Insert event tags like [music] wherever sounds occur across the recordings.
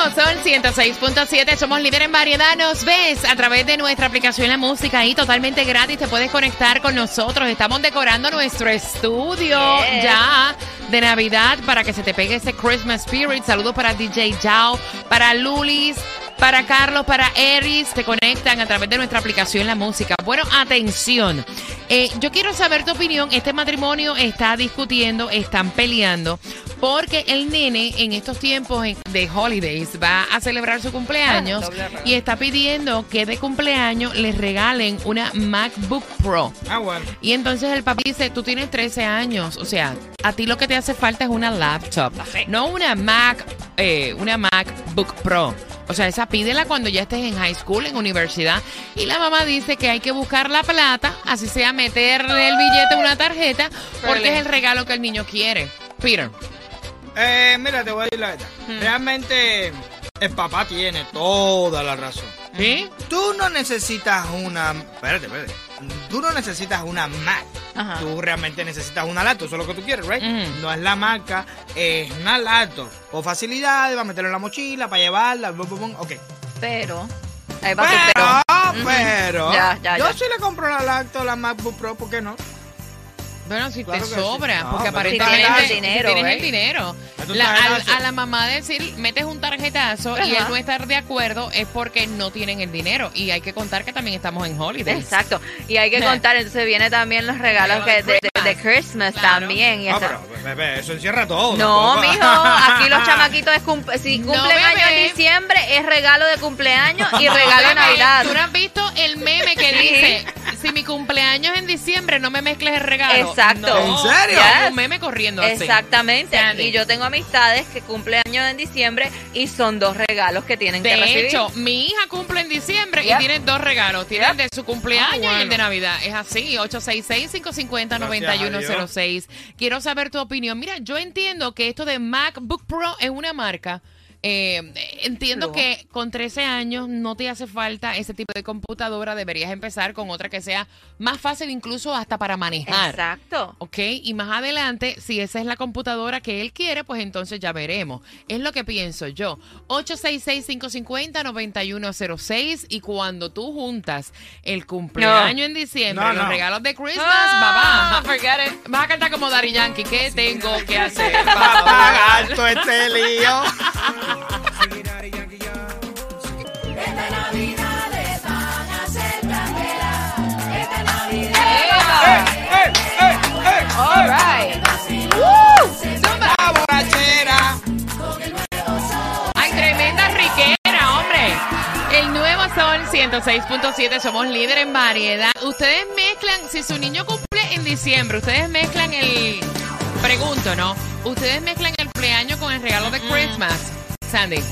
nuevo Sol 106.7, somos líder en variedad. Nos ves a través de nuestra aplicación La Música y totalmente gratis. Te puedes conectar con nosotros. Estamos decorando nuestro estudio ya de Navidad para que se te pegue ese Christmas Spirit. Saludos para DJ Jao, para Lulis. Para Carlos, para Eris, te conectan a través de nuestra aplicación La Música. Bueno, atención. Eh, yo quiero saber tu opinión. Este matrimonio está discutiendo, están peleando, porque el nene en estos tiempos de holidays va a celebrar su cumpleaños y está pidiendo que de cumpleaños les regalen una MacBook Pro. Ah, bueno. Y entonces el papá dice, tú tienes 13 años, o sea, a ti lo que te hace falta es una laptop, no una Mac, eh, una MacBook Pro. O sea, esa pídela cuando ya estés en high school, en universidad. Y la mamá dice que hay que buscar la plata, así sea meterle el billete en una tarjeta, porque es el regalo que el niño quiere. Peter. Eh, mira, te voy a decir la verdad. Realmente el papá tiene toda la razón. ¿Sí? Tú no necesitas una... Espérate, espérate. Tú no necesitas una Mac. Tú realmente necesitas una laptop, eso es lo que tú quieres, ¿right? Ujú. No es la marca, es una laptop. Con facilidades, va a meterlo en la mochila, para llevarla, bum, bum, bum, ok. Pero. Ahí va tu Pero, pero. Ya, ya, yo ya. sí le compro la laptop, la MacBook Pro, ¿por qué no? Bueno, si Claro te que sí. sobra, No, porque aparentemente tienes el si dinero, tienes el ¿eh? dinero. La- a, la mamá decir, metes un tarjetazo y él no estar de acuerdo es porque no tienen el dinero. Y hay que contar que también estamos en holidays. Exacto. Y hay que [laughs] contar, entonces vienen también los regalos que de, de- de Christmas Claro. también. y No, esa- pero, bebé, eso encierra todo. No, tampoco. mijo, aquí los [laughs] chamaquitos es cum- si No, cumplen año bebé. en diciembre es regalo de cumpleaños y regalo de Navidad. ¿Tú no has visto el meme que dice, cumpleaños en diciembre, no me mezcles el regalo? Exacto. No, ¿En serio? Yes. un meme corriendo así. Exactamente. Sandy. Y yo tengo amistades que cumplen años en diciembre y son dos regalos que tienen que De recibir. hecho, mi hija cumple en diciembre y tiene dos regalos. Tiene el de su cumpleaños Ah, y el de Navidad. Es así, 866-550-9106. Quiero saber tu opinión. Mira, yo entiendo que esto de MacBook Pro es una marca. Eh, entiendo que con 13 años no te hace falta ese tipo de computadora. Deberías empezar con otra que sea más fácil incluso hasta para manejar. Exacto. ¿Ok? Y más adelante, si esa es la computadora que él quiere, pues entonces ya veremos. Es lo que pienso yo. 866-550-9106 y cuando tú juntas el cumpleaños en diciembre, No, los regalos de Christmas, Ah, forget it. Vas a cantar como Dari Yankee. ¿Qué tengo que hacer [laughs] pagar todo este lío. All right. La borrachera. ¡Ay, tremenda riquera, hombre! El nuevo Sol 106.7, somos líder en variedad. Ustedes mezclan, si su niño cumple en diciembre, ustedes mezclan el... Pregunto, ¿no? Ustedes mezclan el cumpleaños con el regalo de Christmas. Sandy.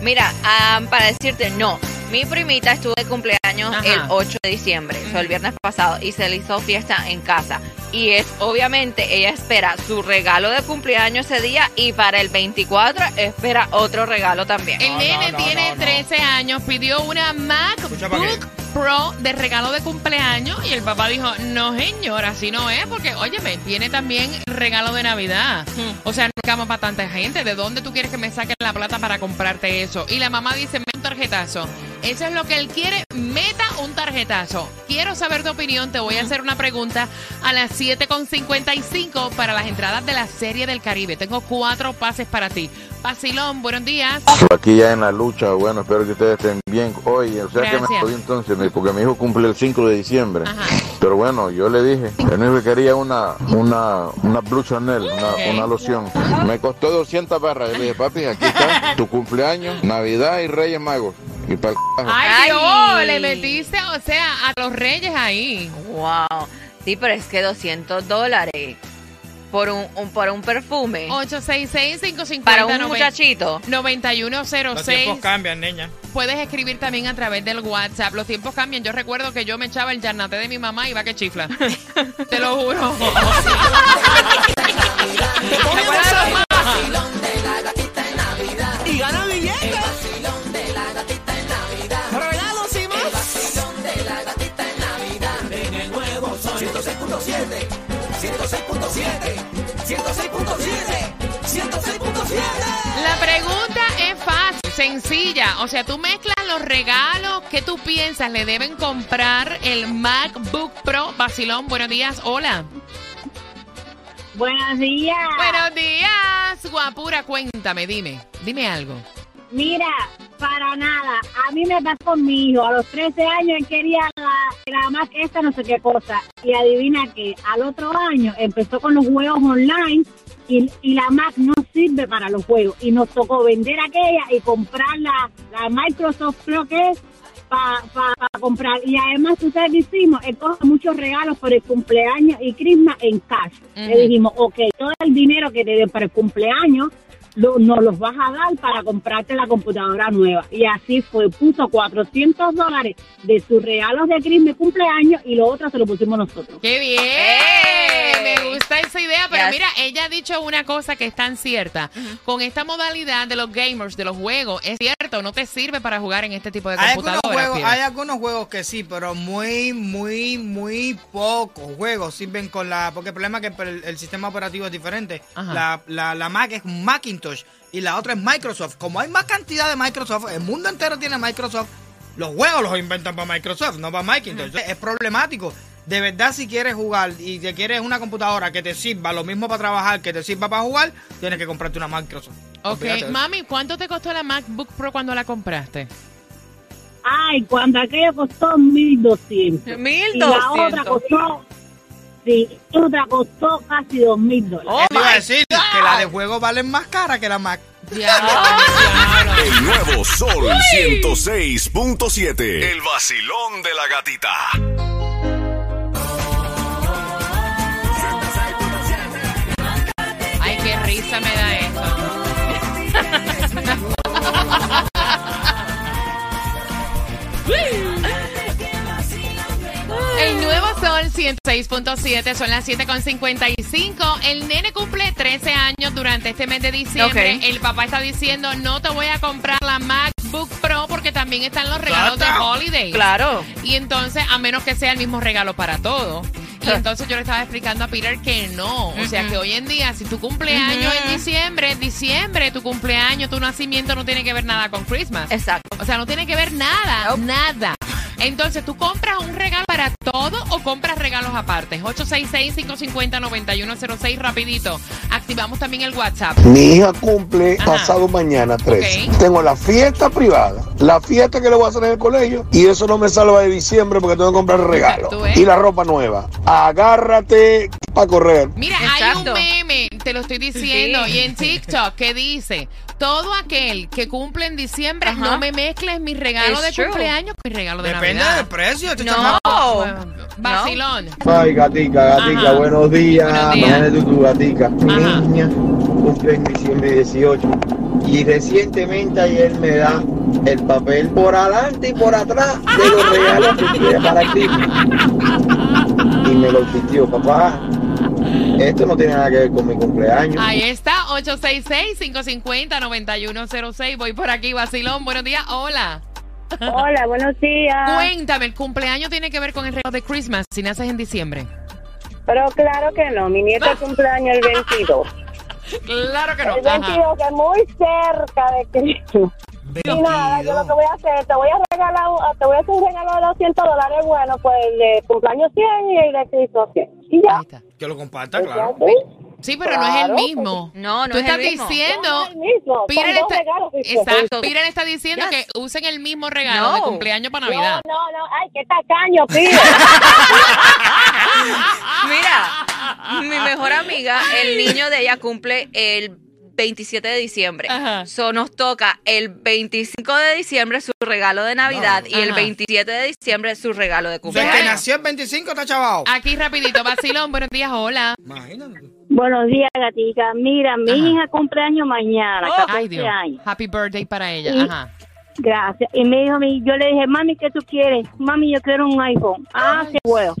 Mira, ah, para decirte, no. Mi primita estuvo de cumpleaños Ajá. el 8 de diciembre, o sea, el viernes pasado, y se le hizo fiesta en casa. Y es, obviamente, ella espera su regalo de cumpleaños ese día y para el 24 espera otro regalo también. El nene no, no, tiene no, no. 13 años, pidió una MacBook Pro de regalo de cumpleaños y el papá dijo, no señora, así no es, porque óyeme, tiene también regalo de Navidad. O sea, no cama para tanta gente, ¿de dónde tú quieres que me saquen la plata para comprarte eso? Y la mamá dice, me un tarjetazo. Eso es lo que él quiere. Meta un tarjetazo. Quiero saber tu opinión. Te voy a hacer una pregunta a las 7.55 para las entradas de la Serie del Caribe. Tengo cuatro pases para ti. Pasilón, buenos días. Aquí ya en la lucha, bueno, espero que ustedes estén bien. Oye, o sea que me Gracias. jodí entonces, me- porque mi hijo cumple el 5 de diciembre. Ajá. Pero bueno, yo le dije, el único que quería una, una, una Blue Chanel, una, Ok. una loción. Me costó 200 barras. Yo le dije, papi, aquí está tu cumpleaños, Navidad y Reyes Magos. Y para el carajo. Ay, Ay. Dios, le metiste, o sea, a los reyes ahí. Wow. Sí, pero es que 200 dólares por un, un- por un perfume. 866-550. Para un muchachito. Los tiempos 9106. cambian, niña. Puedes escribir también a través del WhatsApp. Los tiempos cambian. Yo recuerdo que yo me echaba el yarnate de mi mamá y va que chifla. [laughs] Te lo juro. [laughs] [laughs] ¿Te acuerdas de los sencilla. O sea, tú mezclas los regalos que tú piensas le deben comprar el MacBook Pro. Basilón, buenos días. Hola. Buenos días. Buenos días, guapura. Cuéntame, dime. Dime algo. Mira, para nada. A mí me pasó con mi hijo. A los 13 años él quería la, la Mac esta, no sé qué cosa. Y adivina que al otro año empezó con los juegos online y, y la Mac no sirve para los juegos. Y nos tocó vender aquella y comprar la, la Microsoft, creo que es, para comprar. Y además, ¿tú sabes qué hicimos? Él coge muchos regalos por el cumpleaños y Christmas en cash. Le dijimos, ok, todo el dinero que te den para el cumpleaños lo- nos los vas a dar para comprarte la computadora nueva. Y así fue, puso 400 dólares de sus regalos de Christmas cumpleaños y lo otro se lo pusimos nosotros. ¡Qué bien! ¡Ey! Me gusta esa idea, pero mira, ella ha dicho una cosa que es tan cierta. Con esta modalidad de los gamers, de los juegos, es cierto, no te sirve para jugar en este tipo de Hay algunos, juegos, hay algunos juegos que sí, pero muy, muy, muy pocos juegos sirven con la... Porque el problema es que el, el sistema operativo es diferente. La, la, la Mac es Macintosh y la otra es Microsoft. Como hay más cantidad de Microsoft, el mundo entero tiene Microsoft, los juegos los inventan para Microsoft, no para Macintosh. Es problemático. De verdad, si quieres jugar y te quieres una computadora que te sirva lo mismo para trabajar que te sirva para jugar, tienes que comprarte una Microsoft. Ok, mami, ¿cuánto te costó la MacBook Pro cuando la compraste? Ay, cuando aquello costó 1.200. Y la otra 1200. costó, sí, otra costó casi 2.000 dólares. Oh Te iba a decir que la de juego valen más cara que la Mac. Diablo, diablo. El nuevo Sol 106.7. El vacilón de la gatita. Ay, qué risa me da eso. El nuevo Sol 106.7 son las 7.55. El nene cumple 13 años durante este mes de diciembre. El papá está diciendo, no te voy a comprar la MacBook Pro porque también están los regalos de. Holiday. Claro. Y entonces, a menos que sea el mismo regalo para todo. Y entonces yo le estaba explicando a Peter que no. O sea, que hoy en día, si tu cumpleaños en diciembre, diciembre, tu cumpleaños, tu nacimiento no tiene que ver nada con Christmas. Exacto. O sea, no tiene que ver nada, nada. Entonces, ¿tú compras un regalo para todo o compras regalos aparte? 866-550-9106, rapidito. Activamos también el WhatsApp. Mi hija cumple Ajá. pasado mañana 13. Ok. Tengo la fiesta privada, la fiesta que le voy a hacer en el colegio y eso no me salva de diciembre porque tengo que comprar regalo ves. y la ropa nueva. Agárrate para correr. Mira, Exacto. hay un meme, te lo estoy diciendo, Sí. y en TikTok que dice, todo aquel que cumple en diciembre, Ajá. no me mezcles mi regalo It's de true. cumpleaños con mi regalo de Depende Navidad. del precio. este No. Bueno, Vacilón. Ay, gatica, gatica, Ajá. buenos días. Buenos días. Imagínate tú, gatica. Mi Ajá. niña cumple en diciembre 18 y recientemente ayer me da el papel por adelante y por atrás de los regalos que quiere para ti. Y me lo pidió, papá. Esto no tiene nada que ver con mi cumpleaños. Ahí está, 866-550-9106. Voy por aquí, Vacilón. Buenos días, hola. Hola, buenos días. Cuéntame, ¿el cumpleaños tiene que ver con el regalo de Christmas si naces en diciembre? Pero claro que no, mi nieto [laughs] cumpleaños el 22. Claro que no. El Ajá. 22 que es muy cerca de Cristo. Y nada, yo lo que voy a hacer, te voy a regalar, te voy a hacer un regalo de 200 dólares, bueno, pues el de cumpleaños 100 y el de Cristo 100. Y ya. Que lo comparta, claro. ¿Sí? Sí, pero no es el mismo. No, no Tú es estás el mismo. diciendo. No es el mismo, son Piren dos está, regalos exacto. Piren está diciendo Yes. que usen el mismo regalo de No. cumpleaños para No, Navidad. no, no, ay, qué tacaño, pibe. [laughs] Mira, mi mejor amiga, el niño de ella cumple el 27 de diciembre. Ajá. So nos toca el 25 de diciembre su regalo de Navidad y el Ajá. 27 de diciembre su regalo de O sea, que cumpleaños. nació el 25 está chavado. Aquí rapidito, vacilón, buenos días, hola. Imagínate. Buenos días, gatica. Mira, mi Ajá. hija cumpleaños mañana, Oh. 14 Ay, Dios. años. Happy birthday para ella. Y- Ajá. Gracias. Y me dijo, a mí- yo le dije, mami, ¿qué tú quieres? Mami, yo quiero un iPhone. Ah, Ay, qué bueno.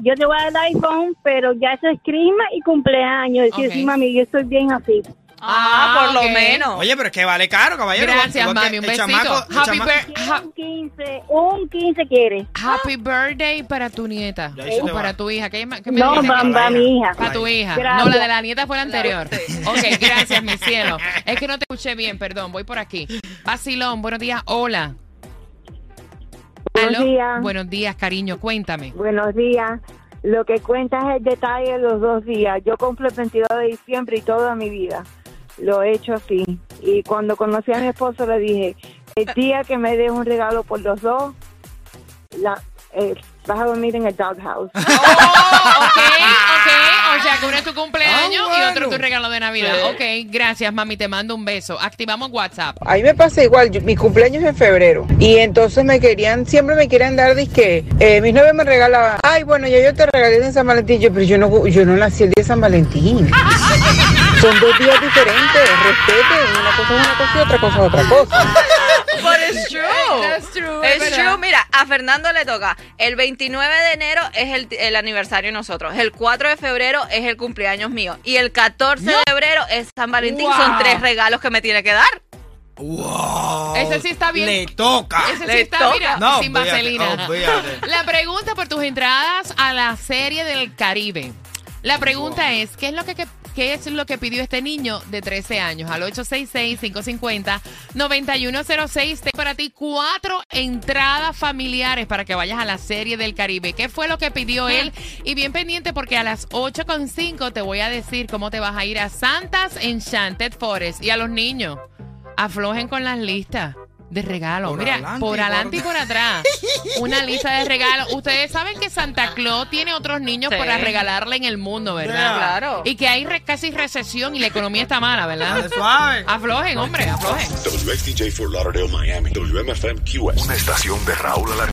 Yo te voy a dar el iPhone, pero ya eso es clima y cumpleaños. Ok. sí, mami, yo estoy bien así. Ah, por lo ok. menos. Oye, pero es que vale caro, caballero. Gracias, Igual mami. Un besito. chamaco- Happy, ha- un 15, un 15 quiere. happy birthday para tu nieta. O para va. tu hija. ¿Qué, ma- qué me No, va mi hija. Para tu hija. Gracias. No, la de la nieta fue la anterior. [laughs] Ok, gracias, mi cielo. Es que no te escuché bien, perdón. Voy por aquí. Vacilón, buenos días. Hola. Buenos Aló. días. Buenos días, cariño. Cuéntame. Buenos días. Lo que cuenta es el detalle de los dos días. Yo cumplo el 22 de diciembre y toda mi vida lo he hecho así. Y cuando conocí a mi esposo le dije, el día que me des un regalo por los dos, la, eh, vas a dormir en el doghouse. Oh, sea, que uno es tu cumpleaños Ah, y otro tu regalo de Navidad. Ok, gracias, mami. Te mando un beso. Activamos WhatsApp. A mí me pasa igual, yo- mi cumpleaños es en febrero y entonces me querían, siempre me quieren dar disque, eh, mis novios me regalaban, ay bueno, ya yo te regalé de San Valentín, yo, pero yo no, yo no nací el día de San Valentín. Son dos días diferentes, respeten, una cosa es una cosa y otra cosa es otra cosa. It's true. [laughs] That's true, es It's true. Mira, a Fernando le toca. El 29 de enero es el, el aniversario de nosotros. El 4 de febrero es el cumpleaños mío. Y el 14 de febrero es San Valentín. Wow. Son tres regalos que me tiene que dar. Wow. Ese sí está bien. Le toca. Ese sí está, toca. mira, No, sin vaselina. La pregunta por tus entradas a la serie del Caribe. La pregunta es, ¿qué es lo que, que- qué es lo que pidió este niño de 13 años? Al 866-550-9106. Tengo para ti cuatro entradas familiares para que vayas a la serie del Caribe. ¿Qué fue lo que pidió él? Y bien pendiente porque a las 8.5 te voy a decir cómo te vas a ir a Santa's Enchanted Forest. Y a los niños, aflojen con las listas. De regalos. Por Mira, adelante por adelante y por atrás. [laughs] Una lista de regalos. Ustedes saben que Santa Claus tiene otros niños Sí. para regalarle en el mundo, ¿verdad? Yeah. Claro. Y que hay re- casi recesión y la economía está mala, ¿verdad? [laughs] Suave. Aflojen, hombre, aflojen. WXDJ for Lauderdale, Miami. WMFM QS. Una estación de Raúl Alarcón.